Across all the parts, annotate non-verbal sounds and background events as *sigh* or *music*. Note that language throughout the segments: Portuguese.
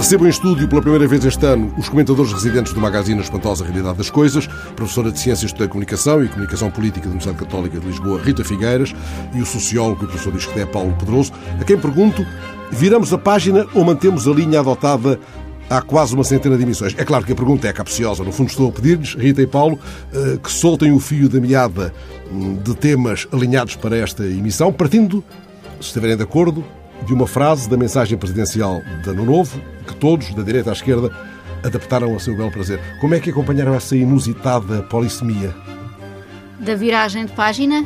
Recebo em estúdio pela primeira vez este ano os comentadores residentes do magazine Espantosa Realidade das Coisas, professora de Ciências da Comunicação e Comunicação Política da Universidade Católica de Lisboa, Rita Figueiras, e o sociólogo e professor de Esquedé, Paulo Pedroso, a quem pergunto, viramos a página ou mantemos a linha adotada há quase uma centena de emissões? É claro que a pergunta é capciosa. No fundo, estou a pedir-lhes, Rita e Paulo, eh, que soltem o fio da meada hum, de temas alinhados para esta emissão, partindo, se estiverem de acordo, de uma frase da mensagem presidencial de Ano Novo, que todos, da direita à esquerda, adaptaram a seu belo prazer. Como é que acompanharam essa inusitada polissemia? Da viragem de página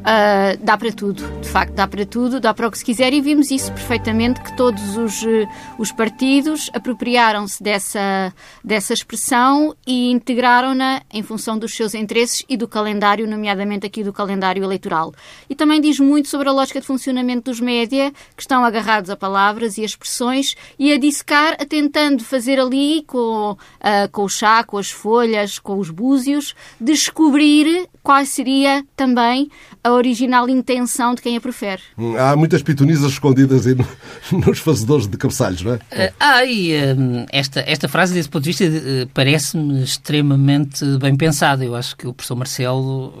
Uh, dá para tudo, de facto, dá para tudo, dá para o que se quiser, e vimos isso perfeitamente: que todos os, eh, os partidos apropriaram-se dessa, dessa expressão e integraram-na em função dos seus interesses e do calendário, nomeadamente aqui do calendário eleitoral. E também diz muito sobre a lógica de funcionamento dos média, que estão agarrados a palavras e a expressões e a dissecar, a tentando fazer ali com, uh, com o chá, com as folhas, com os búzios, descobrir qual seria também a original intenção de quem a profere. Hum, há muitas pitonisas escondidas aí *laughs* nos fazedores de cabeçalhos, não é? Uh, ah, e uh, esta, esta frase, desse ponto de vista, uh, parece-me extremamente bem pensada. Eu acho que o professor Marcelo,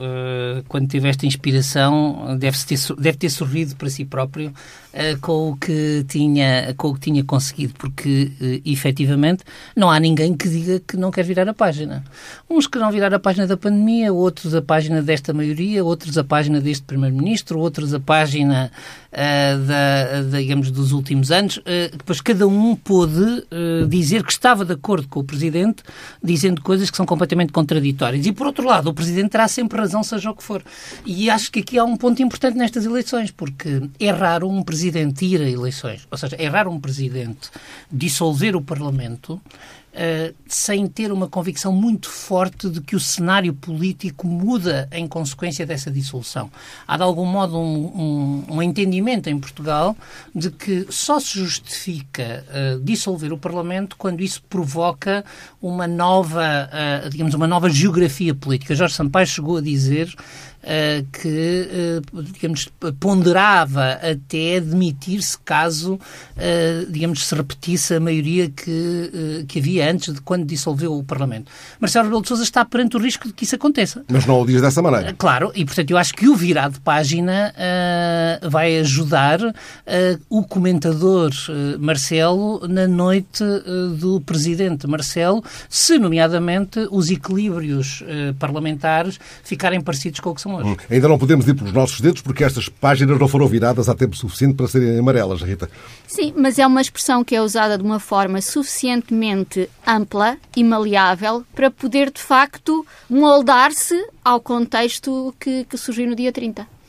quando teve esta inspiração, deve ter, deve ter sorrido para si próprio com, o que tinha, com o que tinha conseguido, porque, efetivamente, não há ninguém que diga que não quer virar a página. Uns que não virar a página da pandemia, outros a página desta maioria, outros a página deste Primeiro-Ministro, outros a página uh, da, digamos, dos últimos anos. Uh, depois cada um pôde uh, dizer que estava de acordo com o Presidente, dizendo coisas que são completamente contraditórias. E, por outro lado, o Presidente terá sempre razão, seja o que for. E acho que aqui há um ponto importante nestas eleições, porque é raro um Presidente ir a eleições. Ou seja, é raro um Presidente dissolver o Parlamento Uh, sem ter uma convicção muito forte de que o cenário político muda em consequência dessa dissolução. Há, de algum modo, um, um, um entendimento em Portugal de que só se justifica uh, dissolver o Parlamento quando isso provoca uma nova, uh, digamos, uma nova geografia política. Jorge Sampaio chegou a dizer que, uh, digamos, ponderava até demitir-se caso, uh, digamos, se repetisse a maioria que, que havia antes de quando dissolveu o Parlamento. Marcelo Rebelo de Sousa está perante o risco de que isso aconteça. Mas não o diz dessa maneira. Claro, e portanto eu acho que o virar de página vai ajudar o comentador Marcelo na noite do Presidente Marcelo, se nomeadamente os equilíbrios parlamentares ficarem parecidos com o que são hoje. Hum. Ainda não podemos ir pelos nossos dedos porque estas páginas não foram viradas há tempo suficiente para serem amarelas, Rita. Sim, mas é uma expressão que é usada de uma forma suficientemente ampla e maleável para poder, de facto, moldar-se ao contexto que, que surgiu no dia 30.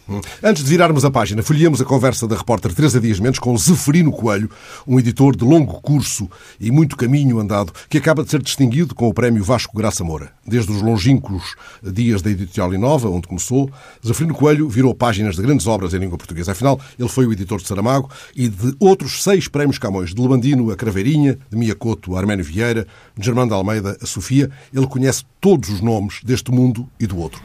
Antes de virarmos a página, folheamos a conversa da repórter Teresa Dias Mendes com Zeferino Coelho, um editor de longo curso e muito caminho andado, que acaba de ser distinguido com o prémio Vasco Graça Moura. Desde os longínquos dias da Editorial Inova, onde começou, Zeferino Coelho virou páginas de grandes obras em língua portuguesa. Afinal, ele foi o editor de Saramago e de outros seis prémios Camões, de Levandino a Craveirinha, de Miyakoto a Arménio Vieira, de Germano de Almeida a Sofia. Ele conhece todos os nomes deste mundo e do outro.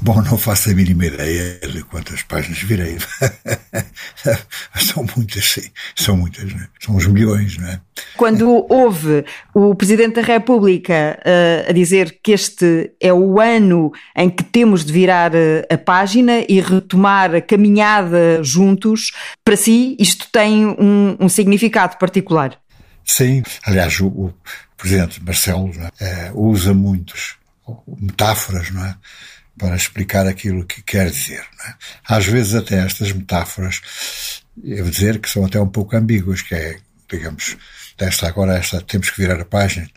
Bom, não faço a mínima ideia de quantas páginas virei. *laughs* são muitas, sim. São muitas, não é? São uns milhões, não é? Quando houve o Presidente da República uh, a dizer que este é o ano em que temos de virar uh, a página e retomar a caminhada juntos, para si isto tem um, um significado particular? Sim. Aliás, o, o Presidente Marcelo é? uh, usa muitos metáforas, não é? Para explicar aquilo que quer dizer. É? Às vezes até estas metáforas, eu vou dizer que são até um pouco ambíguas, que é, digamos, desta agora, esta, temos que virar a página.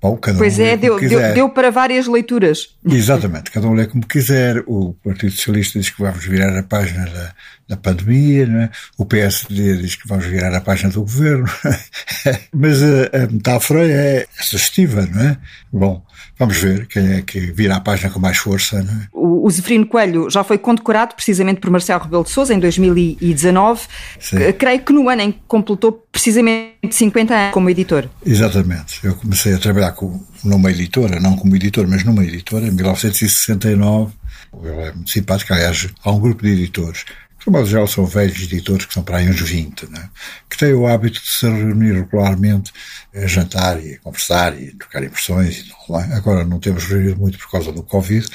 Bom, cada pois um é, deu, deu, deu, para várias leituras. Exatamente, cada um lê como quiser. O Partido Socialista diz que vamos virar a página da, da pandemia, é? o PSD diz que vamos virar a página do governo. *laughs* Mas a, a metáfora é sugestiva, não é? Bom, Vamos ver quem é que vira a página com mais força. É? O, o Zeferino Coelho já foi condecorado precisamente por Marcelo Rebelo de Sousa em 2019. Sim. Creio que no ano em que completou precisamente 50 anos como editor. Exatamente. Eu comecei a trabalhar com, numa editora, não como editor, mas numa editora, em 1969. Ele é muito simpático. Aliás, há um grupo de editores modo geral, são velhos editores que são para aí uns 20, né? que têm o hábito de se reunir regularmente a jantar e a conversar e trocar impressões e. É? Agora não temos reunido muito por causa do Covid,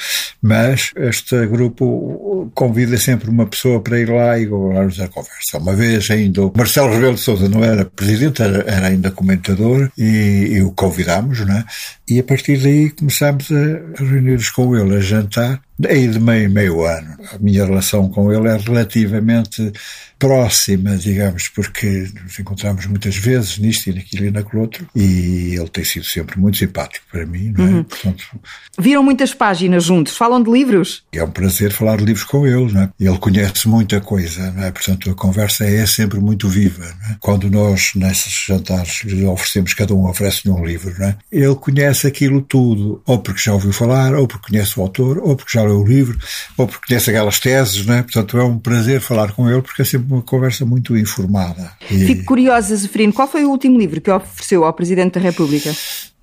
mas este grupo convida sempre uma pessoa para ir lá e governar a conversa. Uma vez ainda o Marcelo Rebelo de Sousa não era presidente, era, era ainda comentador e, e o convidámos, né? E a partir daí começámos a reunir-nos com ele a jantar aí de meio meio ano. A minha relação com ele é relativamente próxima, digamos, porque nos encontramos muitas vezes nisto e naquilo e naquele outro, e ele tem sido sempre muito simpático para mim, não é? Uhum. Portanto, Viram muitas páginas juntos, falam de livros? É um prazer falar de livros com ele, não é? Ele conhece muita coisa, não é? Portanto, a conversa é sempre muito viva, não é? Quando nós, nesses jantares, lhe oferecemos, cada um oferece-lhe um livro, não é? Ele conhece aquilo tudo, ou porque já ouviu falar, ou porque conhece o autor, ou porque já leu o livro, ou porque conhece aquelas teses, não é? Portanto, é um prazer falar com ele, porque é sempre uma conversa muito informada. E... Fico curiosa, Zeferino, qual foi o último livro que ofereceu ao Presidente da República?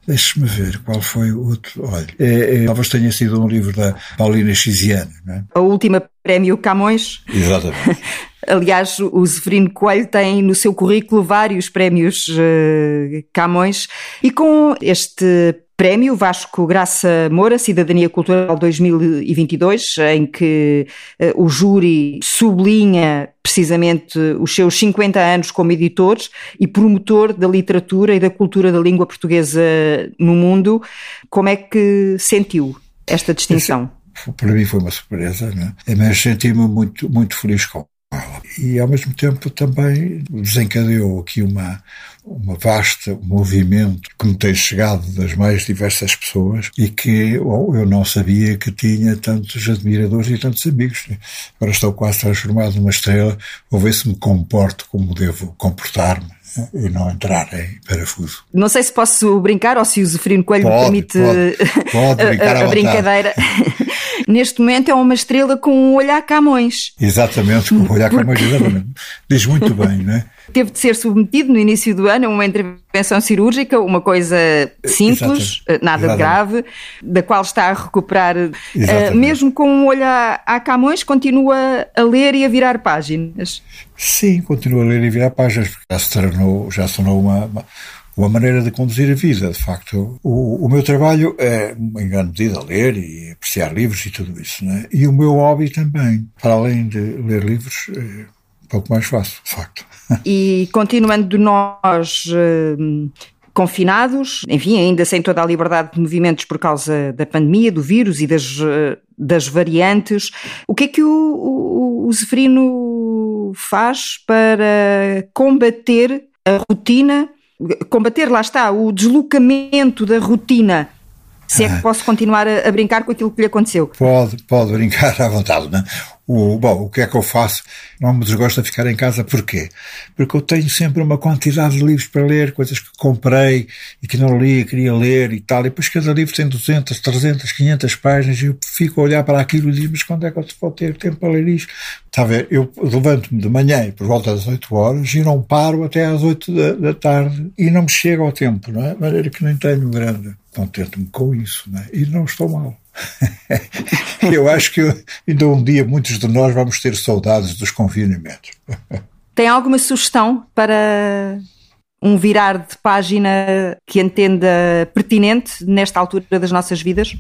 Deixe-me ver qual foi o outro. Olha, é, é, talvez tenha sido um livro da Paulina Chiziane, não é? A última prémio Camões. Exatamente. *laughs* Aliás, o Zeferino Coelho tem no seu currículo vários prémios uh, Camões e com este Prémio Vasco Graça Moura, Cidadania Cultural 2022, em que uh, o júri sublinha precisamente os seus 50 anos como editor e promotor da literatura e da cultura da língua portuguesa no mundo. Como é que sentiu esta distinção? Para mim foi uma surpresa, né? mas senti-me muito, muito feliz com e ao mesmo tempo também desencadeou aqui uma, uma vasta movimento que me tem chegado das mais diversas pessoas e que eu não sabia que tinha tantos admiradores e tantos amigos. Agora estou quase transformado numa estrela, vou ver se me comporto como devo comportar-me e não entrar em parafuso. Não sei se posso brincar ou se o Zeferino Coelho pode, me permite pode, *laughs* pode a, a brincadeira. *laughs* Neste momento é uma estrela com um olhar Camões. Exatamente, com um olhar Porque... Camões, exatamente. Diz muito *laughs* bem, não é? Teve de ser submetido no início do ano a uma intervenção cirúrgica, uma coisa simples, Exatamente. nada Exatamente. de grave, da qual está a recuperar. Uh, mesmo com um olho a, a Camões, continua a ler e a virar páginas. Sim, continua a ler e virar páginas, porque já se tornou, já se tornou uma, uma uma maneira de conduzir a vida, de facto. O, o, meu trabalho é, em grande medida, ler e apreciar livros e tudo isso, né? E o meu hobby também, para além de ler livros, é um pouco mais fácil, de facto. *laughs* E continuando nós uh, confinados, enfim, ainda sem toda a liberdade de movimentos por causa da pandemia, do vírus e das, uh, das variantes, o que é que o, o, o Zeferino faz para combater a rotina, combater, lá está, o deslocamento da rotina se é que posso continuar a, a, brincar com aquilo que lhe aconteceu. Pode, pode brincar à vontade, não é? O, bom, o que é que eu faço? Não me desgosto de ficar em casa. Porquê? Porque eu tenho sempre uma quantidade de livros para ler, coisas que comprei e que não li, queria ler e tal. E depois cada livro tem 200, 300, 500 páginas e eu fico a olhar para aquilo e digo, mas quando é que eu vou ter tempo para ler isto? Está a ver? Eu levanto-me de manhã por volta das 8 horas e não paro até às 8 da, da tarde e não me chega ao tempo, não é? De maneira que nem tenho grande contento-me com isso, não é? E não estou mal. *laughs* eu acho que ainda um dia muitos de nós vamos ter saudades dos confinamentos. Tem alguma sugestão para um virar de página que entenda pertinente nesta altura das nossas vidas?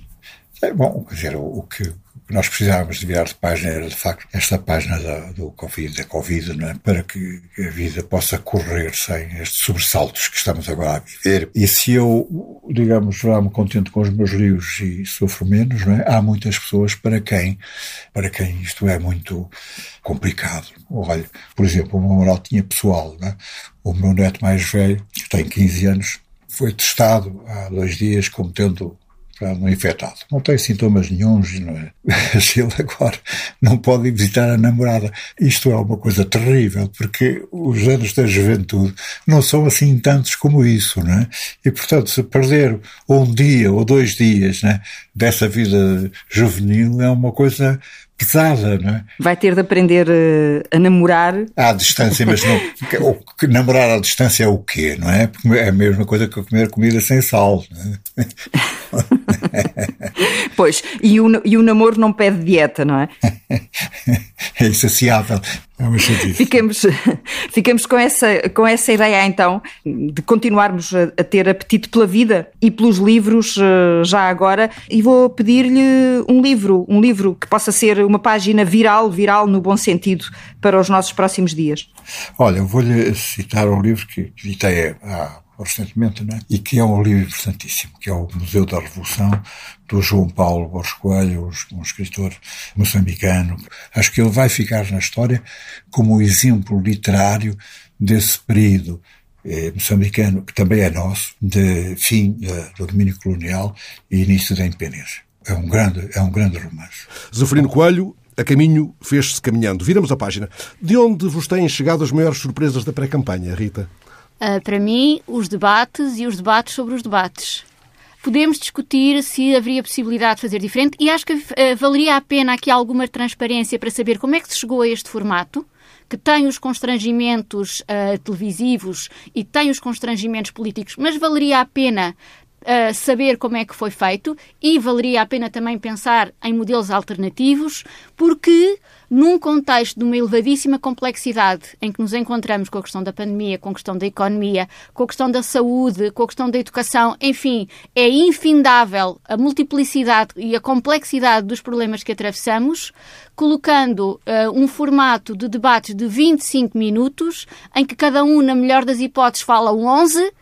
É bom, quer dizer, o, que nós precisávamos de virar de página era, de facto, esta página da, do Covid, da Covid, é? para que a vida possa correr sem estes sobressaltos que estamos agora a viver. E se eu, digamos, já me contento com os meus livros e sofro menos, é? há muitas pessoas para quem, para quem isto é muito complicado. Olha, por exemplo, meu moral tinha pessoal, é? o meu neto mais velho, que tem 15 anos, foi testado há dois dias como tendo não infectado. Não tem sintomas nenhums, não é? *laughs* Mas ele agora não pode ir visitar a namorada. Isto é uma coisa terrível, porque os anos da juventude não são assim tantos como isso, não é? E, portanto, se perder um dia ou dois dias né, dessa vida juvenil é uma coisa pesada, não é? Vai ter de aprender uh, a namorar. À distância, mas não, o, namorar à distância é o quê, não é? É a mesma coisa que comer comida sem sal. Não é? *laughs* *laughs* pois, e o, e o namoro não pede dieta, não é? é insaciável. É uma ficamos, ficamos com, essa, com essa ideia então de continuarmos a, a, ter apetite pela vida e pelos livros eh, já agora. E vou pedir-lhe um livro, um livro que possa ser uma página viral, viral no bom sentido, para os nossos próximos dias. Olha, vou-lhe citar um livro que editei há recentemente, né? e que é um livro importantíssimo, que é o Museu da Revolução, do João Paulo Borges Coelho, um escritor moçambicano. Acho que ele vai ficar na história como exemplo literário desse período eh, moçambicano, que também é nosso, de fim eh, do domínio colonial e início da independência. É um grande, é um grande romance. Zeferino Coelho, a caminho fez-se caminhando. Viramos a página. De onde vos têm chegado as maiores surpresas da pré-campanha, Rita? Uh, para mim, os debates e os debates sobre os debates. Podemos discutir se haveria possibilidade de fazer diferente e acho que uh, valeria a pena aqui alguma transparência para saber como é que se chegou a este formato, que tem os constrangimentos uh, televisivos e tem os constrangimentos políticos, mas valeria a pena Uh, saber como é que foi feito e valeria a pena também pensar em modelos alternativos, porque num contexto de uma elevadíssima complexidade em que nos encontramos com a questão da pandemia, com a questão da economia, com a questão da saúde, com a questão da educação, enfim, é infindável a multiplicidade e a complexidade dos problemas que atravessamos, colocando uh, um formato de debates de 25 minutos, em que cada um, na melhor das hipóteses, fala 11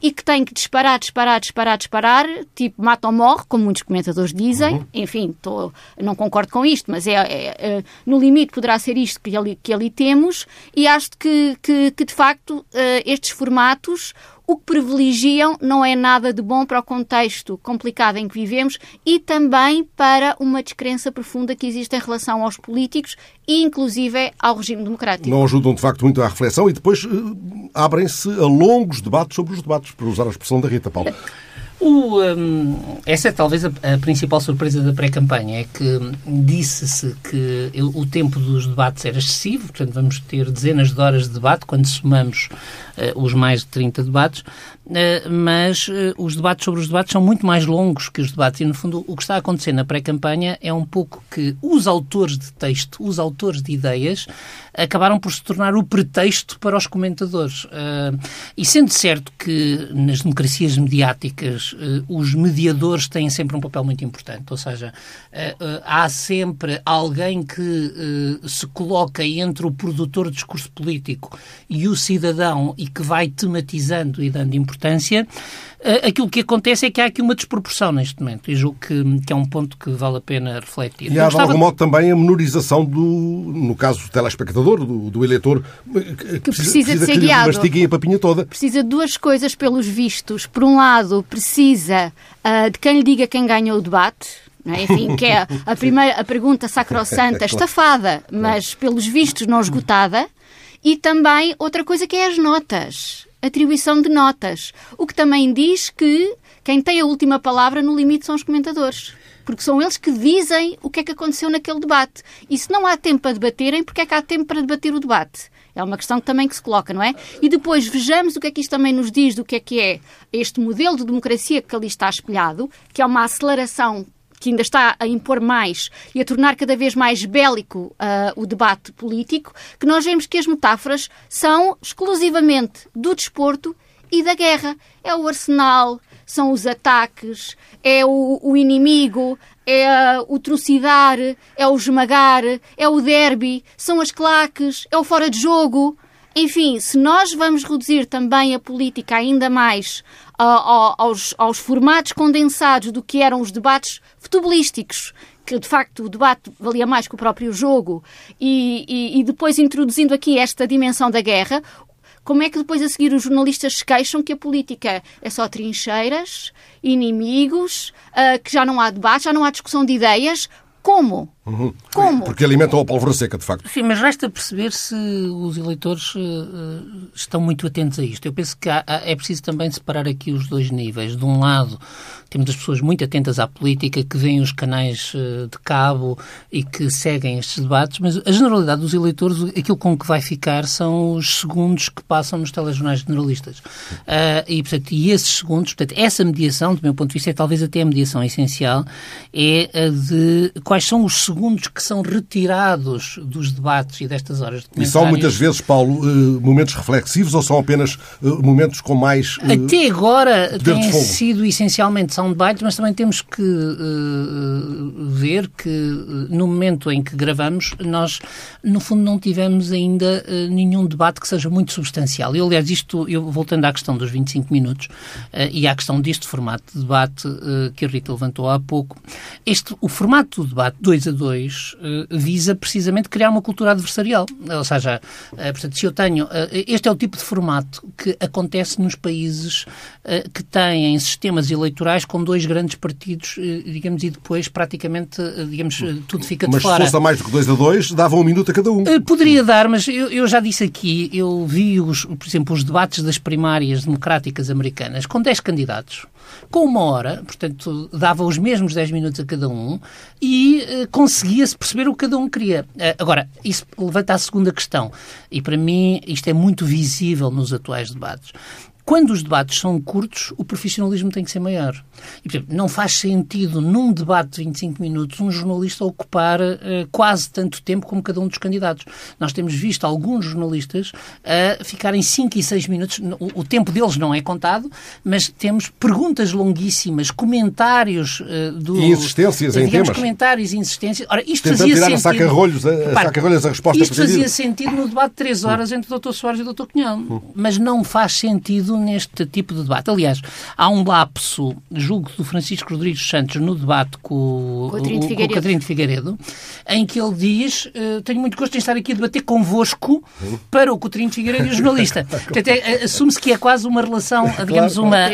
e que tem que disparar, disparar, disparar, disparar, tipo mata ou morre, como muitos comentadores dizem. Uhum. Enfim, tô, não concordo com isto, mas é, é, é, no limite poderá ser isto que ali, que ali temos e acho que, que, que de facto uh, estes formatos o que privilegiam não é nada de bom para o contexto complicado em que vivemos e também para uma descrença profunda que existe em relação aos políticos e, inclusive, ao regime democrático. Não ajudam, de facto, muito à reflexão e depois uh, abrem-se a longos debates sobre os debates, para usar a expressão da Rita Paulo. O, um, essa é talvez a, a principal surpresa da pré-campanha, é que disse-se que o tempo dos debates era excessivo, portanto vamos ter dezenas de horas de debate quando somamos os mais de 30 debates, uh, mas uh, os debates sobre os debates são muito mais longos que os debates e, no fundo, o que está a acontecer na pré-campanha é um pouco que os autores de texto, os autores de ideias, acabaram por se tornar o pretexto para os comentadores. e sendo certo que nas democracias mediáticas os mediadores têm sempre um papel muito importante, ou seja, há sempre alguém que se coloca entre o produtor de discurso político e o cidadão e que vai tematizando e dando importância. aquilo que acontece é que há aqui uma desproporção neste momento e julgo que, que é um ponto que vale a pena refletir. E há, de algum modo, também a menorização do, no caso do telespectador, do, do eleitor, que, que precisa, precisa, de ser que guiado. mastiguem a papinha toda. Precisa de duas coisas pelos vistos. Por um lado, precisa precisa uh, de quem lhe diga quem ganhou o debate. É? Enfim, que é a *laughs* primeira a pergunta sacrossanta, *laughs* estafada, mas pelos vistos não esgotada. E também outra coisa que é as notas, atribuição de notas. O que também diz que quem tem a última palavra no limite são os comentadores porque são eles que dizem o que é que aconteceu naquele debate. E se não há tempo para debaterem, porque é que há tempo para debater o debate? É uma questão que também que se coloca, não é? E depois vejamos o que é que isto também nos diz do que é que é este modelo de democracia que ali está espelhado, que é uma aceleração que ainda está a impor mais e a tornar cada vez mais bélico uh, o debate político, que nós vemos que as metáforas são exclusivamente do desporto e da guerra. É o arsenal, são os ataques, é o, o inimigo, é o trucidar, é o esmagar, é o derby, são as claques, é o fora de jogo. Enfim, se nós vamos reduzir também a política ainda mais aos, aos formatos condensados do que eram os debates futebolísticos, que de facto o debate valia mais que o próprio jogo, e, e, e, depois introduzindo aqui esta dimensão da guerra, como é que depois a seguir os jornalistas se queixam que a política é só trincheiras, inimigos, uh, que já não há debate, já não há discussão de ideias? Como? Uhum. Como? Porque alimentam a pólvora seca, de facto. Sim, mas resta perceber se os eleitores uh, estão muito atentos a isto. Eu penso que há, é preciso também separar aqui os dois níveis. De um lado, temos as pessoas muito atentas à política, que veem os canais uh, de cabo e que seguem estes debates, mas a generalidade dos eleitores, aquilo com que vai ficar são os segundos que passam nos telejornais generalistas. Uh, e, portanto, e esses segundos, portanto, essa mediação, do meu ponto de vista, é talvez até a mediação essencial, é a de quais são os segundos segundos que são retirados dos debates e destas horas de E são muitas vezes, Paulo, eh, momentos reflexivos ou são apenas eh, momentos com mais. Eh, Até agora têm sido essencialmente são debates, mas também temos que uh, ver que no momento em que gravamos, nós, no fundo, não tivemos ainda uh, nenhum debate que seja muito substancial. E, aliás, isto, eu voltando à questão dos 25 minutos uh, e à questão deste formato de debate que a Rita levantou há pouco, este, o formato do debate 2 a 2 2 uh, visa precisamente criar uma cultura adversarial. Ou seja, uh, portanto, se eu tenho. Uh, este é o tipo de formato que acontece nos países que têm sistemas eleitorais com dois grandes partidos, digamos, e depois praticamente, digamos, tudo fica de mas fora. Mas se fosse a mais do que 2 a 2, dava um minuto a cada um. poderia dar, mas eu, eu, já disse aqui, eu vi, os, por exemplo, os debates das primárias democráticas americanas com 10 candidatos com uma hora, portanto, dava os mesmos 10 minutos a cada um e uh, conseguia-se perceber o que cada um queria. Uh, agora, isso levanta a segunda questão, e para mim isto é muito visível nos atuais debates. Quando os debates são curtos, o profissionalismo tem que ser maior. E, portanto, não faz sentido, num debate de 25 minutos, um jornalista ocupar uh, quase tanto tempo como cada um dos candidatos. Nós temos visto alguns jornalistas uh, ficarem 5 e 6 minutos. O, o, tempo deles não é contado, mas temos perguntas longuíssimas, comentários uh, do. E insistências em digamos, temas. comentários e insistências. Ora, isto Tentando fazia tirar sentido. a saca-rolhos a, a, saca a resposta Isto fazia sentido no debate de 3 horas entre o Dr. Soares e o Dr. Cunhão. Hum. Mas não faz sentido neste tipo de debate. Aliás, há um lapso, julgo, do Francisco Rodrigues Santos no debate com, com, o, com o Catarino de Figueiredo, em que ele diz: uh, Tenho muito gosto em estar aqui a debater convosco para o Coutinho de Figueiredo e o jornalista. *laughs* Portanto, é, assume-se que é quase uma relação, digamos, uma,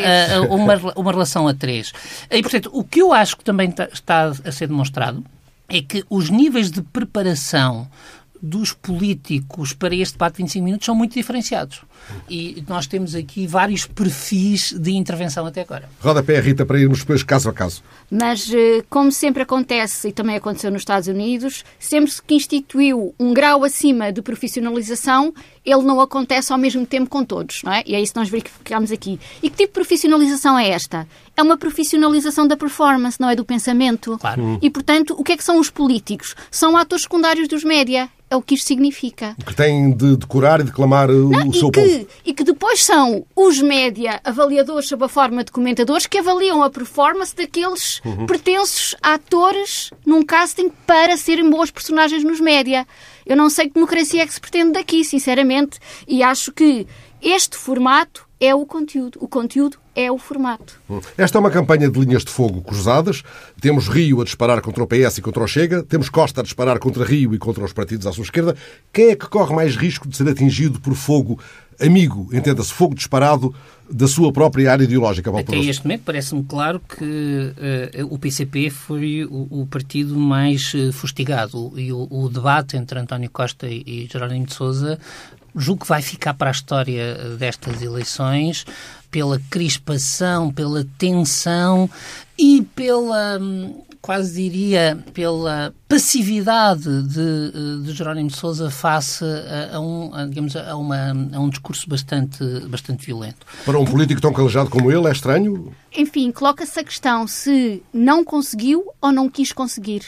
uma, uma relação a três. E, portanto, o que eu acho que também está a ser demonstrado é que os níveis de preparação dos políticos para este debate de 25 minutos são muito diferenciados. E nós temos aqui vários perfis de intervenção até agora. Roda pé, Rita, para irmos depois caso a caso. Mas, eh, como sempre acontece, e também aconteceu nos Estados Unidos, sempre que instituiu um grau acima de profissionalização, ele não acontece ao mesmo tempo com todos, não é? E é isso que nós verificamos aqui. E que tipo de profissionalização é esta? É uma profissionalização da performance, não é do pensamento. Claro. E, portanto, o que é que são os políticos? São atores secundários dos média. É o que isto significa. Que têm de decorar e declamar não, o seu e que, E que depois são os média avaliadores sob a forma de comentadores que avaliam a performance daqueles uhum. pretensos atores num casting para serem boas personagens nos média. Eu não sei que democracia é que se pretende daqui, sinceramente, e acho que este formato é o conteúdo. O conteúdo é o formato. Esta é uma campanha de linhas de fogo cruzadas. Temos Rio a disparar contra o PS e contra o Chega. Temos Costa a disparar contra Rio e contra os partidos à sua esquerda. Quem é que corre mais risco de ser atingido por fogo amigo, entenda-se, fogo disparado da sua própria área ideológica? Paulo Até este momento parece-me claro que uh, o PCP foi o, o partido mais uh, fustigado e o, o, debate entre António Costa e, e Jerónimo de Sousa julgo que vai ficar para a história destas eleições pela crispação, pela tensão e pela, quase diria, pela passividade de, de Jerónimo de Sousa face a, a um, a, digamos, a, uma, a um discurso bastante, bastante violento. Para um político tão calejado como ele, é estranho? Enfim, coloca-se a questão se não conseguiu ou não quis conseguir.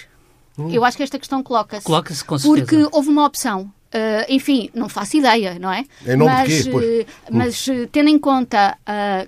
Hum. Eu acho que esta questão coloca-se. Coloca-se com certeza. Porque houve uma opção. Uh, enfim, não faço ideia, não é? Em nome mas, de quê? Uh, mas uh, tendo em conta,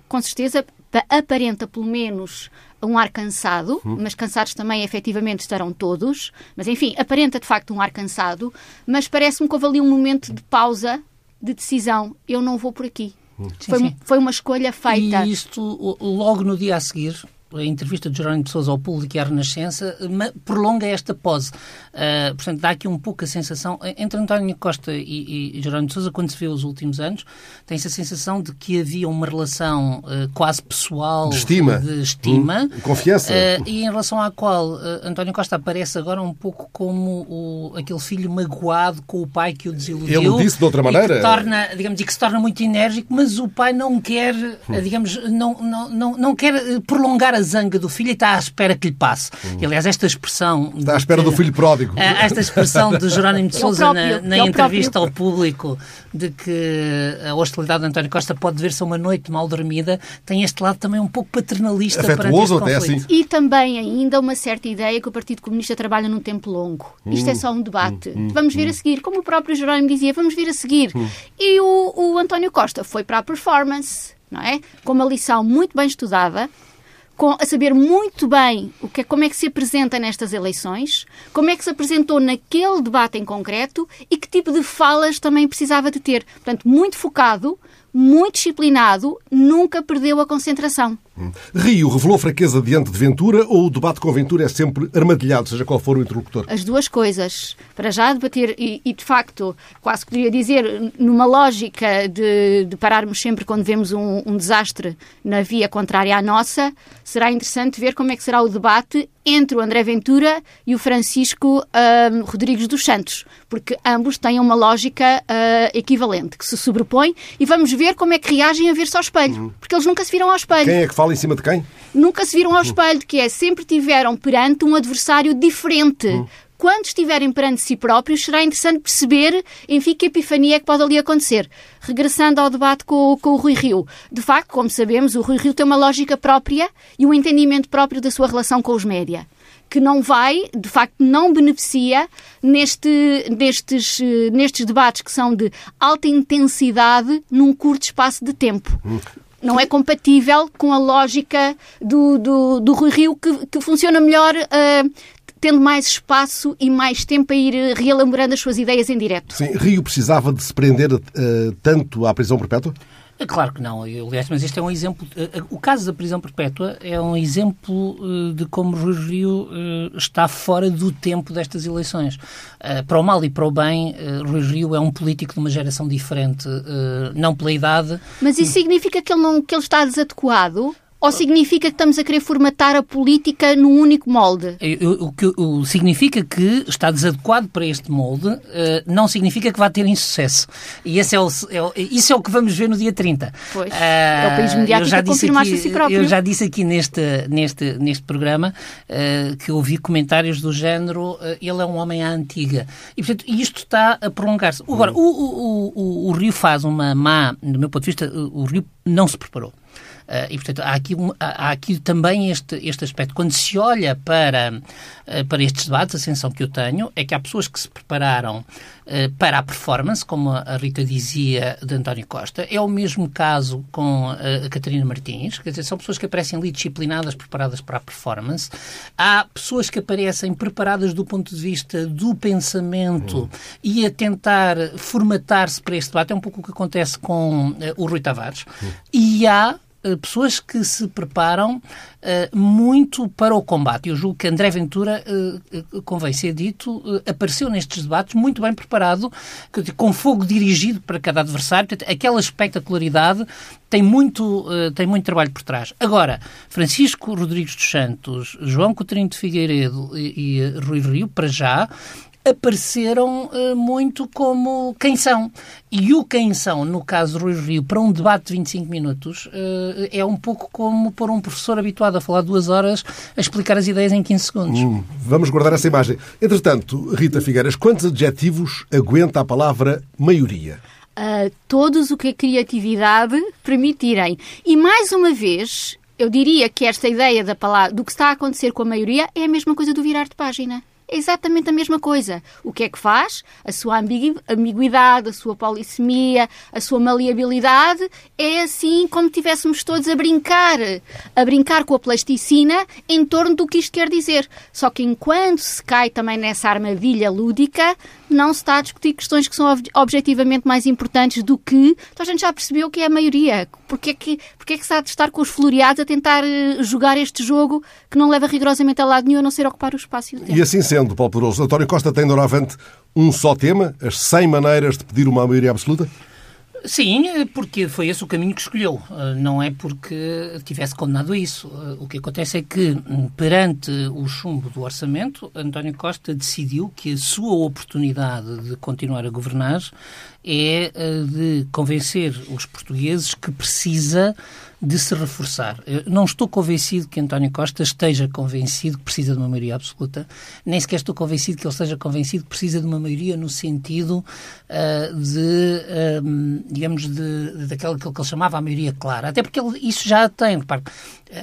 com certeza, aparenta pelo menos um ar cansado, hum. mas cansados também efetivamente estarão todos, mas enfim, aparenta de facto um ar cansado, mas parece-me que houve ali um momento de pausa, de decisão, eu não vou por aqui. Sim, foi, sim. foi uma escolha feita. E isto, logo no dia a seguir, a entrevista de Jerónimo de Sousa ao público e à Renascença prolonga esta pose. Uh, portanto, dá aqui um pouco a sensação, entre António Costa e, e Jerónimo de Sousa, quando se vê os últimos anos, tem-se a sensação de que havia uma relação uh, quase pessoal de estima, de estima hum, confiança. Uh, e em relação à qual António Costa aparece agora um pouco como o, aquele filho magoado com o pai que o desiludiu. Ele disse de outra maneira. Que, torna, digamos, e que se torna muito enérgico, mas o pai não quer, hum. digamos, não, não, não, não quer prolongar a zanga do filho e está à espera que lhe passe. Hum. aliás, esta expressão. Está à espera que, do filho pródigo. Esta expressão de Jerónimo de *laughs* é Souza na, na é entrevista ao público de que a hostilidade de António Costa pode ver-se a uma noite mal dormida, tem este lado também um pouco paternalista Afetuoso para este até assim. E também ainda uma certa ideia que o Partido Comunista trabalha num tempo longo. Isto é hum, só um debate. Hum, hum, vamos ver a seguir, como o próprio Jerónimo dizia, vamos ver a seguir. E o, o António Costa foi para a performance, não é? Com uma lição muito bem estudada, com, a saber muito bem o que, é, como é que se apresenta nestas eleições, como é que se apresentou naquele debate em concreto e que tipo de falas também precisava de ter. Portanto, muito focado, muito disciplinado, nunca perdeu a concentração. Rio revelou fraqueza diante de Ventura ou o debate com Ventura é sempre armadilhado, seja qual for o interlocutor? As duas coisas. Para já debater, e, e de facto, quase poderia dizer, numa lógica de, de pararmos sempre quando vemos um, um, desastre na via contrária à nossa, será interessante ver como é que será o debate entre o André Ventura e o Francisco uh, Rodrigues dos Santos, porque ambos têm uma lógica uh, equivalente, que se sobrepõe, e vamos ver como é que reagem a ver-se ao espelho, uhum. porque eles nunca se viram ao espelho. Quem é que fala em cima de quem? Nunca se viram ao espelho, que é sempre tiveram perante um adversário diferente. Uhum quando estiverem perante si próprios, será interessante perceber, enfim, que epifania é que pode ali acontecer. Regressando ao debate com, com, o Rui Rio. De facto, como sabemos, o Rui Rio tem uma lógica própria e um entendimento próprio da sua relação com os média que não vai, de facto, não beneficia neste, nestes, nestes debates que são de alta intensidade num curto espaço de tempo. Não é compatível com a lógica do, do, do Rui Rio, que, que funciona melhor uh, tendo mais espaço e mais tempo a ir reelaborando as suas ideias em direto. Sim, Rio precisava de se prender uh, tanto à prisão perpétua? É claro que não, aliás, mas este é um exemplo. Eh, o caso da prisão perpétua é um exemplo de como Rui Rio está fora do tempo destas eleições. Para o mal e para o bem, Rui Rio é um político de uma geração diferente, não pela idade. Mas isso significa que ele, não, que ele está desadequado? Ou significa que estamos a querer formatar a política num único molde? O que significa que está desadequado para este molde, uh, não significa que vá ter insucesso. E esse é o, é o, isso é o que vamos ver no dia 30. Pois, uh, é o país mediático a confirmar-se a si próprio. Eu já disse aqui neste, neste, neste programa uh, que ouvi comentários do género ele é um homem à antiga. E, portanto, isto está a prolongar-se. Agora, o, o, o, o Rio faz uma má, do meu ponto de vista, o Rio não se preparou. Uh, e, portanto, há aqui, há aqui também este, este aspecto. Quando se olha para, uh, para estes debates, a sensação que eu tenho é que há pessoas que se prepararam uh, para a performance, como a Rita dizia, de António Costa. É o mesmo caso com a Catarina Martins. Quer dizer, são pessoas que aparecem ali disciplinadas, preparadas para a performance. Há pessoas que aparecem preparadas do ponto de vista do pensamento e a tentar formatar-se para este debate. É um pouco o que acontece com o Rui Tavares. E há eh, pessoas que se preparam uh, muito para o combate. Eu julgo que André Ventura, uh, convém ser dito, apareceu nestes debates muito bem preparado, com fogo dirigido para cada adversário. Portanto, aquela espectacularidade tem muito, tem muito trabalho por trás. Agora, Francisco Rodrigues dos Santos, João Coutinho de Figueiredo e, e Rui Rio, para já, apareceram uh, muito como quem são. E o quem são, no caso do Rui Rio, para um debate de 25 minutos, uh, é um pouco como pôr um professor habituado a falar duas horas a explicar as ideias em 15 segundos. Hum, vamos guardar essa imagem. Entretanto, Rita Figueiras, quantos adjetivos aguenta a palavra maioria? Uh, todos o que a criatividade permitirem. E mais uma vez, eu diria que esta ideia da palavra, do que está a acontecer com a maioria é a mesma coisa do virar de página é exatamente a mesma coisa. O que é que faz? A sua ambiguidade, a sua polissemia, a sua maleabilidade é assim como tivéssemos todos a brincar, a brincar com a plasticina em torno do que isto quer dizer. Só que enquanto se cai também nessa armadilha lúdica, não se está a discutir questões que são ob objetivamente mais importantes do que. Então a gente já percebeu que é a maioria. Porque é que, porque é que se há de estar com os floreados a tentar uh, jogar este jogo que não leva rigorosamente a lado nenhum a não ser ocupar o espaço e o tempo? E assim sendo, Paulo Peroso, António Costa tem doravante um só tema, as 100 maneiras de pedir uma maioria absoluta? Sim, porque foi esse o caminho que escolheu. Eh, não é porque tivesse condenado a isso. Eh, o que acontece é que, hum, perante o chumbo do orçamento, António Costa decidiu que a sua oportunidade de continuar a governar é eh, de convencer os portugueses que precisa de se reforçar. Eu não estou convencido que António Costa esteja convencido que precisa de uma maioria absoluta, nem sequer estou convencido que ele esteja convencido que precisa de uma maioria no sentido uh, de, um, digamos, de, daquela que ele chamava a maioria clara. Até porque ele, isso já tem. Repare,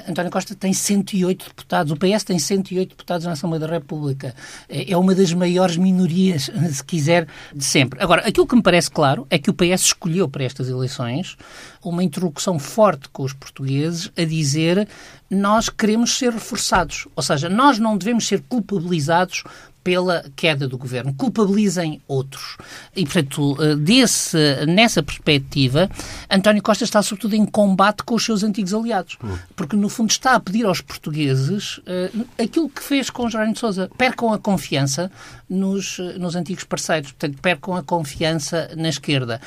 António Costa tem 108 deputados, o PS tem 108 deputados na Assembleia da República. É, é uma das maiores minorias, *laughs* se quiser, de sempre. Agora, aquilo que me parece claro é que o PS escolheu para estas eleições uma interlocução forte com os portugueses a dizer nós queremos ser reforçados. Ou seja, nós não devemos ser culpabilizados pela queda do governo. Culpabilizem outros. E, portanto, eh, desse, nessa perspectiva, António Costa está, sobretudo, em combate com os seus antigos aliados. Porque, no fundo, está a pedir aos portugueses uh, aquilo que fez com Jerónimo de Sousa. Percam a confiança nos, nos antigos parceiros. Portanto, percam a confiança na esquerda.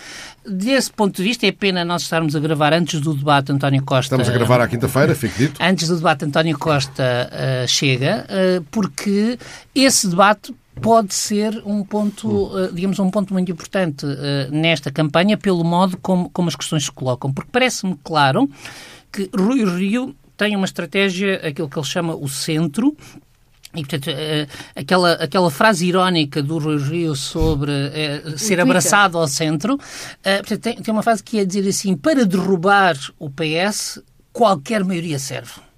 Desse ponto de vista, é pena nós estarmos a gravar antes do debate António Costa... Estamos a gravar à quinta-feira, fique dito. Antes do debate António Costa uh, chega, uh, porque esse debate pode ser um ponto, uh, digamos, um ponto muito importante nesta campanha pelo modo como, como as questões se colocam. Porque parece-me claro que Rui Rio tem uma estratégia, aquilo que ele chama o centro, e, portanto, uh, aquela, aquela frase irónica do Rui Rio sobre ser abraçado ao centro, portanto, tem, tem uma frase que é dizer assim, para derrubar o PS, qualquer maioria serve.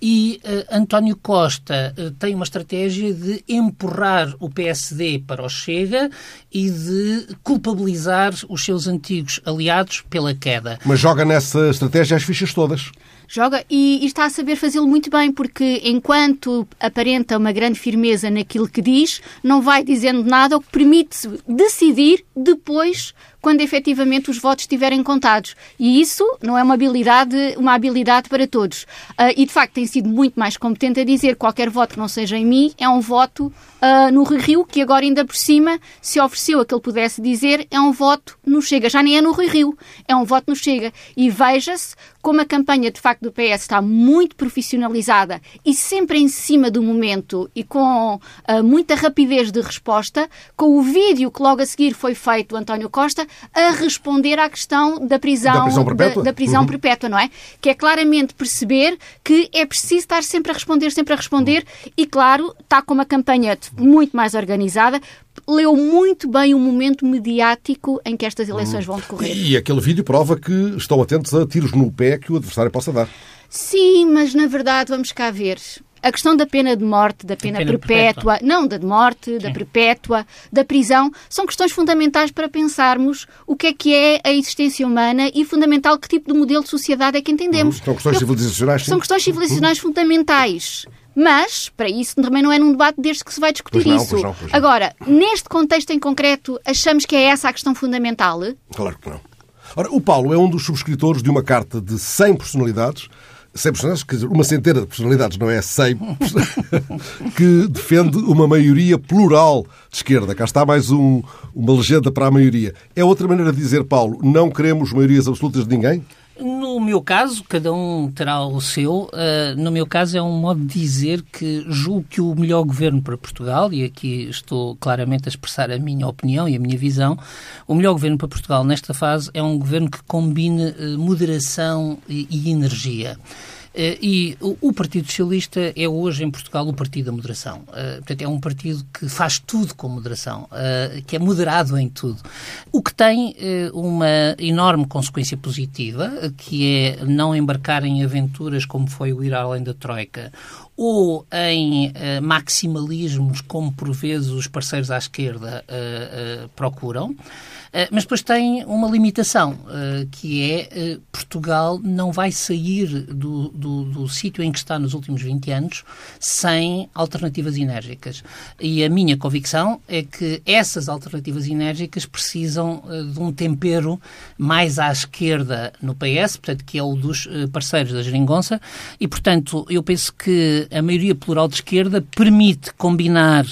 E uh, António Costa uh, tem uma estratégia de empurrar o PSD para o Chega e de culpabilizar os seus antigos aliados pela queda. Mas joga nessa estratégia as fichas todas. Joga e, e está a saber fazê-lo muito bem, porque enquanto aparenta uma grande firmeza naquilo que diz, não vai dizendo nada, o que permite decidir depois quando efetivamente os votos estiverem contados. E isso não é uma habilidade, uma habilidade para todos. Uh, e de facto tem sido muito mais competente a dizer qualquer voto que não seja em mim é um voto uh, no Rui Rio, que agora ainda por cima se ofereceu a que ele pudesse dizer é um voto no Chega. Já nem é no Rui Rio, é um voto no Chega. E veja-se como a campanha de facto do PS está muito profissionalizada e sempre em cima do momento e com uh, muita rapidez de resposta, com o vídeo que logo a seguir foi feito António Costa a responder à questão da prisão, da prisão perpétua, da, da prisão uhum. perpétua não é? Que é claramente perceber que é preciso estar sempre a responder, sempre a responder uhum. e, claro, está com uma campanha muito mais organizada, leu muito bem o momento mediático em que estas eleições vão decorrer. E aquele vídeo prova que estão atentos a tiros no pé que o adversário possa dar. Sim, mas na verdade, vamos cá ver. A questão da pena de morte, da pena, pena perpétua, perpétua, não da de morte, Sim. da perpétua, da prisão, são questões fundamentais para pensarmos o que é que é a existência humana e fundamental que tipo de modelo de sociedade é que entendemos. São questões civilizacionais. São questões civilizacionais fundamentais. Mas, para isso, também não é num debate desde que se vai discutir pois não, isso. Pois não, pois não. Agora, neste contexto em concreto, achamos que é essa a questão fundamental? Claro que não. Ora, o Paulo é um dos subscritores de uma carta de 100 personalidades 100 personalidades, quer dizer, uma centena de personalidades, não é 100, *laughs* que defende uma maioria plural de esquerda. Cá está mais um, uma legenda para a maioria. É outra maneira de dizer, Paulo, não queremos maiorias absolutas de ninguém? No meu caso, cada um terá o seu. Uh, no meu caso, é um modo de dizer que julgo que o melhor governo para Portugal, e aqui estou claramente a expressar a minha opinião e a minha visão, o melhor governo para Portugal nesta fase é um governo que combine uh, moderação e, e energia. Eh, e o Partido Socialista é hoje em Portugal o partido da moderação. Eh, portanto, é um partido que faz tudo com moderação, eh, que é moderado em tudo. O que tem uma enorme consequência positiva, que é não embarcar em aventuras como foi o ir além da Troika, ou em maximalismos como por vezes os parceiros à esquerda procuram. Mas depois tem uma limitação, que é Portugal não vai sair do, do do, do sítio em que está nos últimos 20 anos sem alternativas enérgicas. E a minha convicção é que essas alternativas enérgicas precisam uh, de um tempero mais à esquerda no PS, portanto, que é o dos uh, parceiros da geringonça, e, portanto, eu penso que a maioria plural de esquerda permite combinar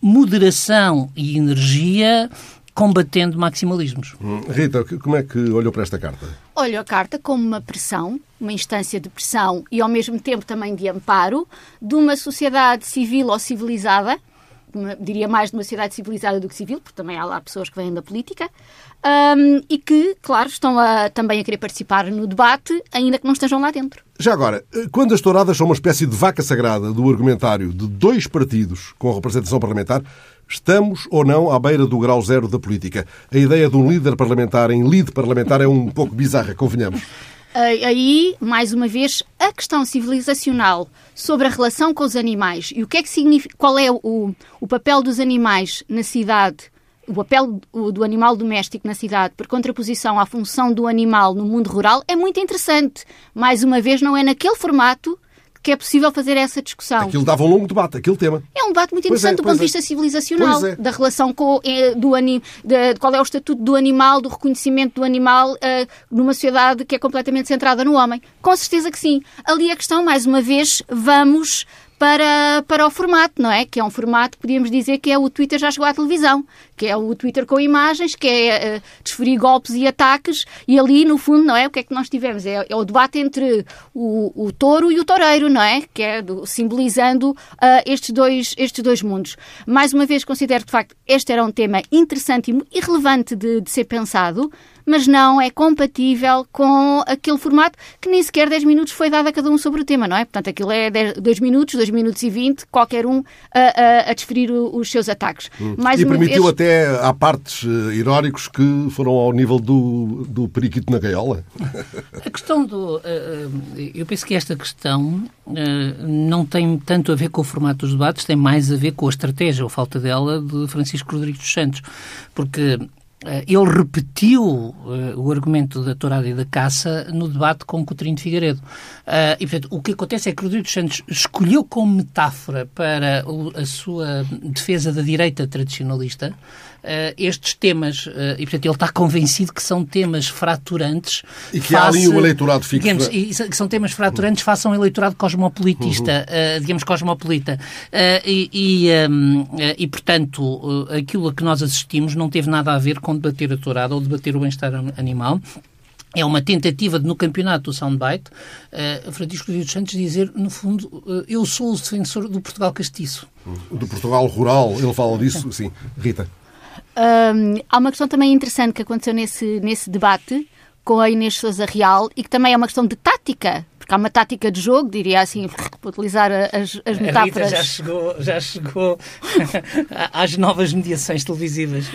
moderação e energia combatendo maximalismos. Hum, Rita, como é que olhou para esta carta? Olho a carta como uma pressão, uma instância de pressão e ao mesmo tempo também de amparo de uma sociedade civil ou civilizada, diria mais de uma sociedade civilizada do que civil, porque também há lá pessoas que vêm da política, um, e que, claro, estão a, também a querer participar no debate, ainda que não estejam lá dentro. Já agora, quando as touradas são uma espécie de vaca sagrada do argumentário de dois partidos com representação parlamentar, Estamos ou não à beira do grau zero da política? A ideia de um líder parlamentar em líder parlamentar é um pouco bizarra, convenhamos. Aí, mais uma vez, a questão civilizacional sobre a relação com os animais e o que é que significa, qual é o, o papel dos animais na cidade, o papel do animal doméstico na cidade, por contraposição à função do animal no mundo rural, é muito interessante. Mais uma vez, não é naquele formato que é possível fazer essa discussão. Aquilo dava um longo debate, aquele tema. É um debate muito é, interessante é, do ponto de vista é. civilizacional, é. da relação com é, do anim, de, de, qual é o estatuto do animal, do reconhecimento do animal uh, numa sociedade que é completamente centrada no homem. Com certeza que sim. Ali a questão, mais uma vez, vamos para, para o formato, não é? Que é um formato, podíamos dizer, que é o Twitter já chegou à televisão, que é o Twitter com imagens, que é uh, desferir golpes e ataques, e ali, no fundo, não é? O que é que nós tivemos? É, é o debate entre o, o touro e o toureiro, não é? Que é do, simbolizando uh, estes, dois, estes dois mundos. Mais uma vez, considero de facto, este era um tema interessante e relevante de, de ser pensado, mas não é compatível com aquele formato que nem sequer 10 minutos foi dado a cada um sobre o tema, não é? Portanto, aquilo é 2 minutos, 2 minutos e 20, qualquer um a, a, a desferir os seus ataques. Hum. e permitiu vez... até, há partes uh, irónicos que foram ao nível do, do periquito na gaiola? *laughs* A questão do... Uh, eu penso que esta questão uh, não tem tanto a ver com o formato dos debates, tem mais a ver com a estratégia, ou falta dela, de Francisco Rodrigues dos Santos. Porque ele repetiu uh, o argumento da tourada e da caça no debate com Coutinho de Figueiredo. Uh, e, portanto, o que acontece é que Rodrigo dos Santos escolheu como metáfora para o, a sua defesa da direita tradicionalista estes temas. e, portanto, ele está convencido que são temas fraturantes. E que face, há ali um eleitorado fixo. Digamos, e, que são temas fraturantes a um eleitorado cosmopolitista, uhum. digamos, cosmopolita. e, e, um, e, portanto, aquilo a que nós assistimos não teve nada a ver com debater a tourada ou debater o bem-estar animal. É uma tentativa de, no campeonato do Soundbite, uh, Francisco dos Santos dizer, no fundo, uh, eu sou o defensor do Portugal castiço. Do Portugal rural, ele fala disso, sim. Rita. Um, há uma questão também interessante que aconteceu nesse, nesse debate com a Inês Sousa Real e que também é uma questão de tática porque há uma tática de jogo, diria assim, para *laughs* utilizar as, as metáforas. A Rita já chegou, já chegou *laughs* às novas mediações televisivas.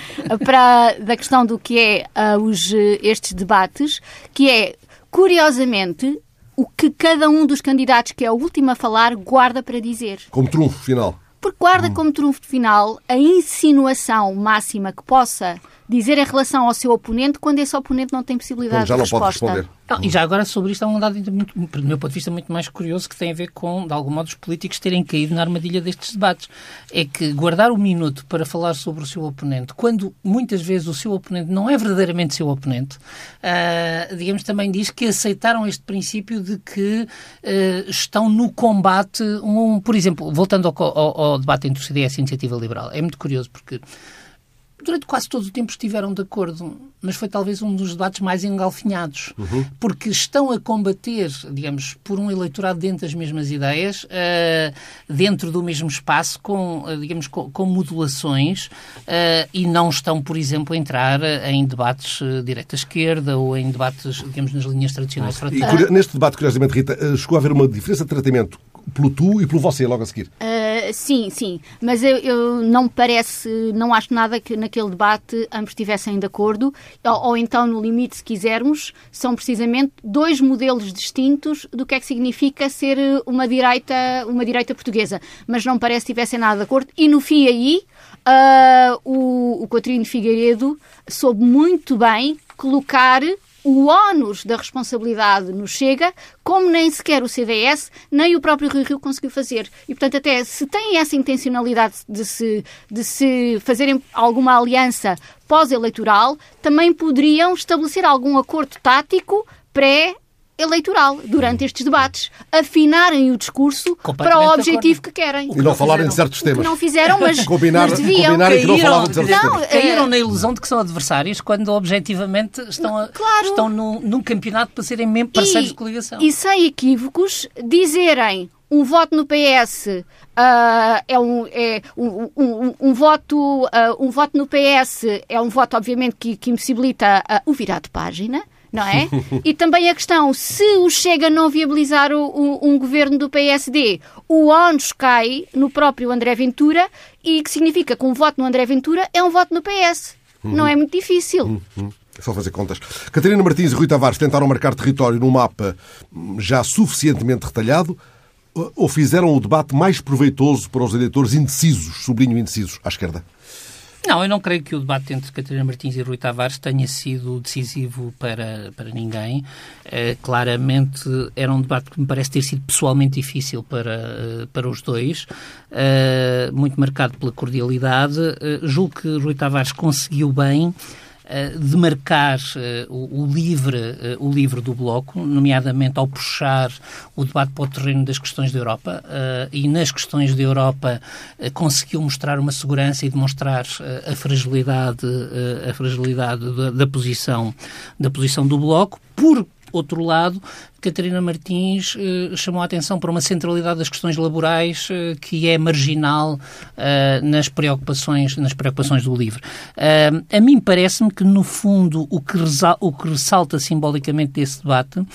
Para, da questão do que é uh, os, estes debates, que é, curiosamente, o que cada um dos candidatos que é o último a falar guarda para dizer. Como trunfo final. Porque guarda hum. como trunfo final a insinuação máxima que possa dizer em relação ao seu oponente quando esse oponente não tem possibilidade já de resposta. Pode responder. Não, e já agora sobre isto há um dado, muito, do meu ponto de vista, muito mais curioso que tem a ver com, de algum modo, os políticos terem caído na armadilha destes debates. É que guardar um minuto para falar sobre o seu oponente, quando muitas vezes o seu oponente não é verdadeiramente seu oponente, uh, digamos, também diz que aceitaram este princípio de que uh, estão no combate, um, por exemplo, voltando ao, ao, ao debate entre o CDS e a Iniciativa Liberal. É muito curioso porque durante quase todo o tempo estiveram de acordo, mas foi talvez um dos debates mais engalfinhados, uhum. porque estão a combater, digamos, por um eleitorado dentro das mesmas ideias, uh, dentro do mesmo espaço, com, uh, digamos, com, com modulações, uh, e não estão, por exemplo, a entrar em debates direita-esquerda ou em debates, digamos, nas linhas tradicionais. E, neste debate, curiosamente, Rita, chegou a haver uma diferença de tratamento pelo tu e pelo você logo a seguir. Uh, sim, sim. Mas eu, eu, não parece, não acho nada que naquele debate ambos estivessem de acordo, ou, ou, então, no limite, se quisermos, são precisamente dois modelos distintos do que é que significa ser uma direita, uma direita portuguesa. Mas não parece que estivessem nada de acordo. E no fim aí, uh, o, o Coutinho Figueiredo soube muito bem colocar o ónus da responsabilidade nos chega, como nem sequer o CDS nem o próprio Rio Rio conseguiu fazer. E, portanto, até se têm essa intencionalidade de se, de se fazerem alguma aliança pós-eleitoral, também poderiam estabelecer algum acordo tático pré eleitoral durante estes debates, afinarem o discurso para o objetivo que querem. E não falarem de certos temas. Que não fizeram, mas, *laughs* combinar, mas deviam. Combinar que não falavam de certos não, temas. Caíram na ilusão de que são adversários quando objetivamente estão, a, Claro. estão num, num campeonato para serem mesmo parceiros e, de coligação. E sem equívocos, dizerem um voto no PS ah, é, um, é um, um- um voto, ah, um voto no PS é um voto, obviamente, que, que impossibilita ah, o virar de página. Não é? e também a questão, se o Chega não viabilizar o- o- um governo do PSD, o ónus cai no próprio André Ventura e que significa que um voto no André Ventura é um voto no PS. Não é muito difícil. É só fazer contas. Catarina Martins e Rui Tavares tentaram marcar território num mapa já suficientemente retalhado ou fizeram o debate mais proveitoso para os eleitores indecisos, sublinho indecisos, à esquerda? Não, eu não creio que o debate entre Catarina Martins e Rui Tavares tenha sido decisivo para, para ninguém. Eh, claramente era um debate que me parece ter sido pessoalmente difícil para, eh, para os dois, eh, muito marcado pela cordialidade. Julgo que Rui Tavares conseguiu bem eh, demarcar eh, o, o livre, eh, o livre do Bloco, nomeadamente ao puxar o debate para o terreno das questões da Europa e nas questões da Europa conseguiu mostrar uma segurança e demonstrar a fragilidade, a fragilidade da, da posição, da posição do Bloco. Por outro lado, Catarina Martins eh, chamou a atenção para uma centralidade das questões laborais eh, que é marginal eh, nas, preocupações, nas preocupações do LIVRE. Eh, a mim parece-me que, no fundo, o que, o que ressalta simbolicamente desse debate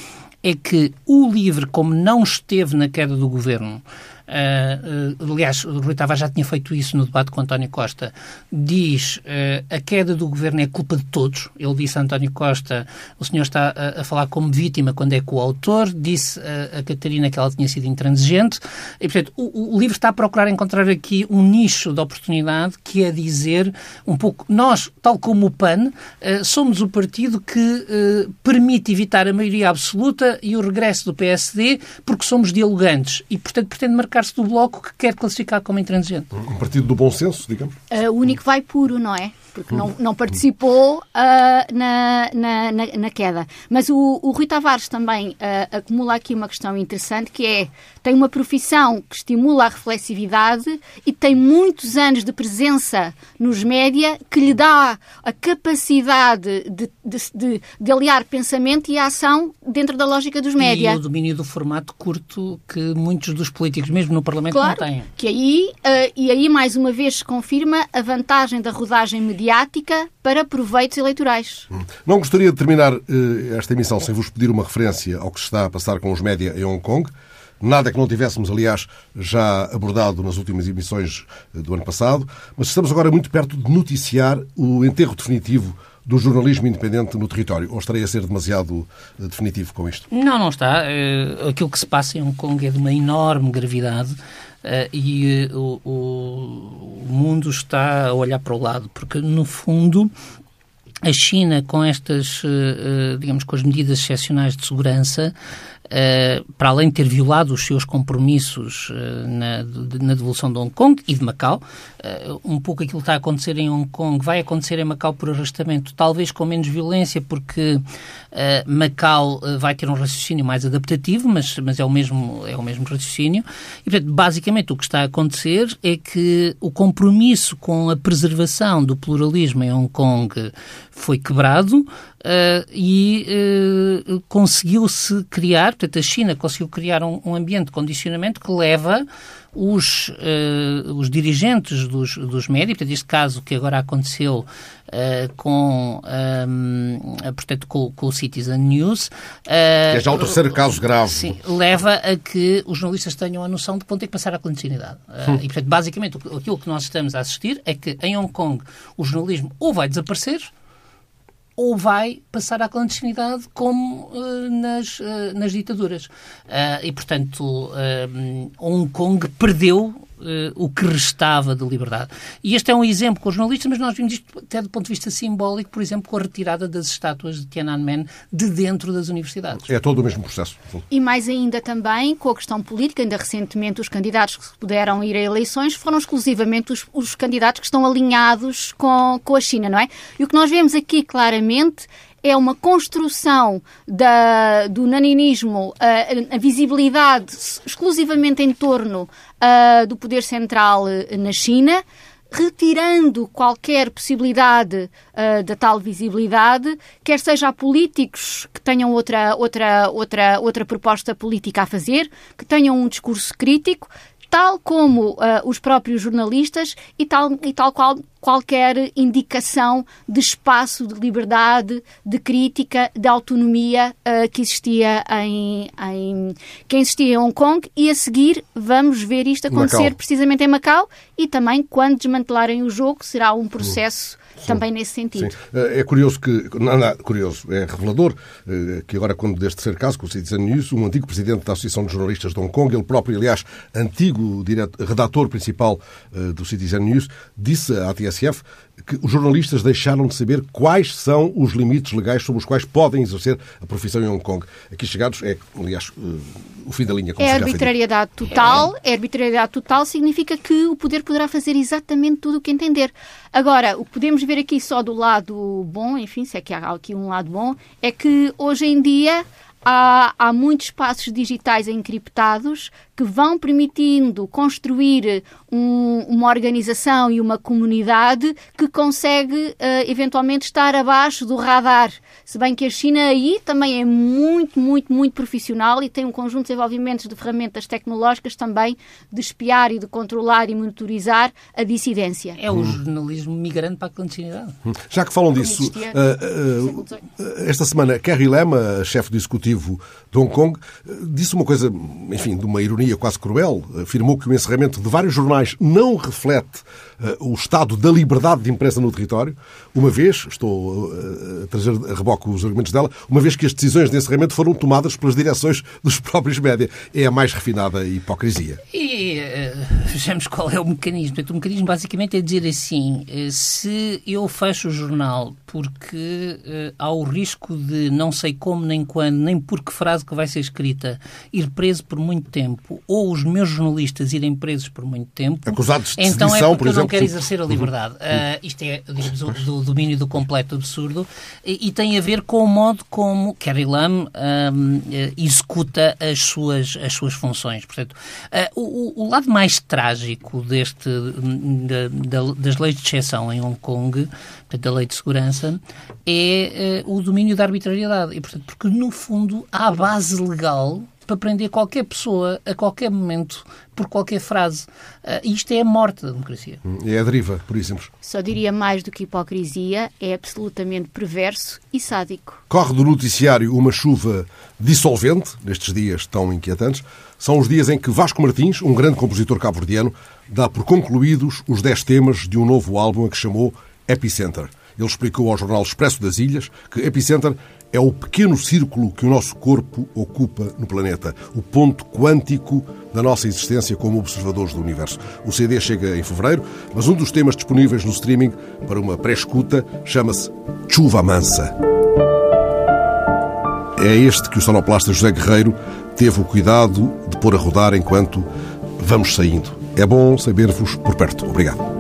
é que o LIVRE, como não esteve na queda do governo, Uh, aliás, Rui Tavares já tinha feito isso no debate com António Costa. Diz uh, a queda do governo é culpa de todos. Ele disse a António Costa: o senhor está a, a falar como vítima quando é coautor. Disse a, a Catarina que ela tinha sido intransigente. E, portanto, o, o livro está a procurar encontrar aqui um nicho de oportunidade que é dizer um pouco: nós, tal como o PAN, uh, somos o partido que permite evitar a maioria absoluta e o regresso do PSD porque somos dialogantes e, portanto, pretende marcar-se do bloco que quer classificar como intransigente. Um partido do bom senso, digamos? Uh, o único vai puro, não é? Porque não, não participou uh, na, na, na, na, queda. Mas o, o Rui Tavares também uh, acumula aqui uma questão interessante que é tem uma profissão que estimula a reflexividade e tem muitos anos de presença nos média que lhe dá a capacidade de, de, de, de aliar pensamento e ação dentro da lógica dos média. E o domínio do formato curto que muitos dos políticos, mesmo no Parlamento, claro, não têm. Que aí, uh, e aí mais uma vez se confirma a vantagem da rodagem mediática para proveitos eleitorais. Não gostaria de terminar uh, esta emissão sem vos pedir uma referência ao que se está a passar com os média em Hong Kong. Nada que não tivéssemos, aliás, já abordado nas últimas emissões eh, do ano passado, mas estamos agora muito perto de noticiar o enterro definitivo do jornalismo independente no território. Ou estarei a ser demasiado uh, definitivo com isto? Não, não está. Aquilo que se passa em Hong Kong é de uma enorme gravidade. Uh, e uh, o, o, mundo está a olhar para o lado, porque no fundo a China com estas, uh, digamos, com as medidas excepcionais de segurança, para além de ter violado os seus compromissos na, na devolução de Hong Kong e de Macau, um pouco aquilo que está a acontecer em Hong Kong vai acontecer em Macau por arrastamento, talvez com menos violência, porque Macau vai ter um raciocínio mais adaptativo, mas, mas é, o mesmo, é o mesmo raciocínio. E, portanto, basicamente o que está a acontecer é que o compromisso com a preservação do pluralismo em Hong Kong foi quebrado uh, e uh, conseguiu-se criar, portanto, a China conseguiu criar um, um ambiente de condicionamento que leva os, uh, os dirigentes dos, dos médias, portanto, este caso que agora aconteceu uh, com, um, portanto, com, com, o Citizen News. Uh, que é já o terceiro caso grave. Sim, leva a que os jornalistas tenham a noção de que vão ter que passar à clandestinidade. Hum. E, portanto, basicamente, aquilo que nós estamos a assistir é que em Hong Kong o jornalismo ou vai desaparecer ou vai passar à clandestinidade como uh, nas, uh, nas ditaduras. Uh, e, portanto, Hong Kong perdeu uh, o que restava de liberdade. E este é um exemplo com os jornalistas, mas nós vimos isto até do ponto de vista simbólico, por exemplo, com a retirada das estátuas de Tiananmen de dentro das universidades. É todo o mesmo processo. E mais ainda também com a questão política, ainda recentemente os candidatos que puderam ir a eleições foram exclusivamente os, os candidatos que estão alinhados com, com a China, não é? E o que nós vemos aqui claramente é uma construção da, do naninismo, a, a visibilidade exclusivamente em torno uh, do poder central uh, na China, retirando qualquer possibilidade uh, da tal visibilidade, quer seja a políticos que tenham outra, outra, outra, outra proposta política a fazer, que tenham um discurso crítico, tal como uh, os próprios jornalistas e tal, e tal qual qualquer indicação de espaço de liberdade, de crítica, de autonomia uh, que existia em, em, que existia em Hong Kong e a seguir vamos ver isto acontecer Macau. precisamente em Macau e também quando desmantelarem o jogo será um processo. Também nesse sentido. Sim. É curioso que, não, não, curioso, é revelador eh, que agora, quando deste ser caso, com o Citizen News, um antigo presidente da Associação de Jornalistas de Hong Kong, ele próprio, aliás, antigo direto, redator principal eh, do Citizen News, disse à TSF que os jornalistas deixaram de saber quais são os limites legais sobre os quais podem exercer a profissão em Hong Kong. Aqui chegados é, aliás, eh, o fim da linha. é arbitrariedade total. É arbitrariedade total significa que o poder poderá fazer exatamente tudo o que entender. Agora, o que podemos ver aqui só do lado bom, enfim, se é que há aqui um lado bom, é que hoje em dia há, há muitos espaços digitais encriptados que vão permitindo construir um, uma organização e uma comunidade que consegue uh, eventualmente estar abaixo do radar. Se bem que a China aí também é muito, muito, muito profissional e tem um conjunto de desenvolvimentos de ferramentas tecnológicas também de espiar e de controlar e monitorizar a dissidência. É o jornalismo migrante para a clandestinidade. Hum. Já que falam disso, uh, uh, esta semana Carrie Lam, a chefe do executivo de Hong Kong, disse uma coisa, enfim, de uma ironia quase cruel. Afirmou que o encerramento de vários jornais não reflete o estado da liberdade de imprensa no território, uma vez, estou uh, a trazer a reboque os argumentos dela, uma vez que as decisões de encerramento foram tomadas pelas direções dos *laughs* próprios média. É a mais refinada hipocrisia. E uh, vejamos qual é o mecanismo. o mecanismo basicamente é dizer assim, se eu fecho o jornal porque há o risco de não sei como, nem quando, nem por que frase que vai ser escrita, ir preso por muito tempo, ou os meus jornalistas irem presos por muito tempo, acusados de então é por exemplo, não quero exercer a liberdade. Uh, isto é, digamos, do, do, domínio do completo absurdo e, e, tem a ver com o modo como Kerry Lam um, executa as suas, as suas funções. Portanto, uh, o, o, lado mais trágico deste, da, da, das leis de exceção em Hong Kong, da lei de segurança, é uh, o domínio da arbitrariedade. E, portanto, porque, no fundo, há base legal para prender qualquer pessoa a qualquer momento por qualquer frase. Uh, isto é a morte da democracia. É a deriva, por exemplo. Só diria mais do que hipocrisia, é absolutamente perverso e sádico. Corre do noticiário uma chuva dissolvente, nestes dias tão inquietantes. São os dias em que Vasco Martins, um grande compositor cabo-verdiano, dá por concluídos os 10 temas de um novo álbum a que chamou Epicenter. Ele explicou ao jornal Expresso das Ilhas que Epicenter é o pequeno círculo que o nosso corpo ocupa no planeta, o ponto quântico da nossa existência como observadores do universo. O CD chega em fevereiro, mas um dos temas disponíveis no streaming para uma pré-escuta chama-se Chuva Mansa. É este que o sonoplasta José Guerreiro teve o cuidado de pôr a rodar enquanto vamos saindo. É bom saber-vos por perto. Obrigado.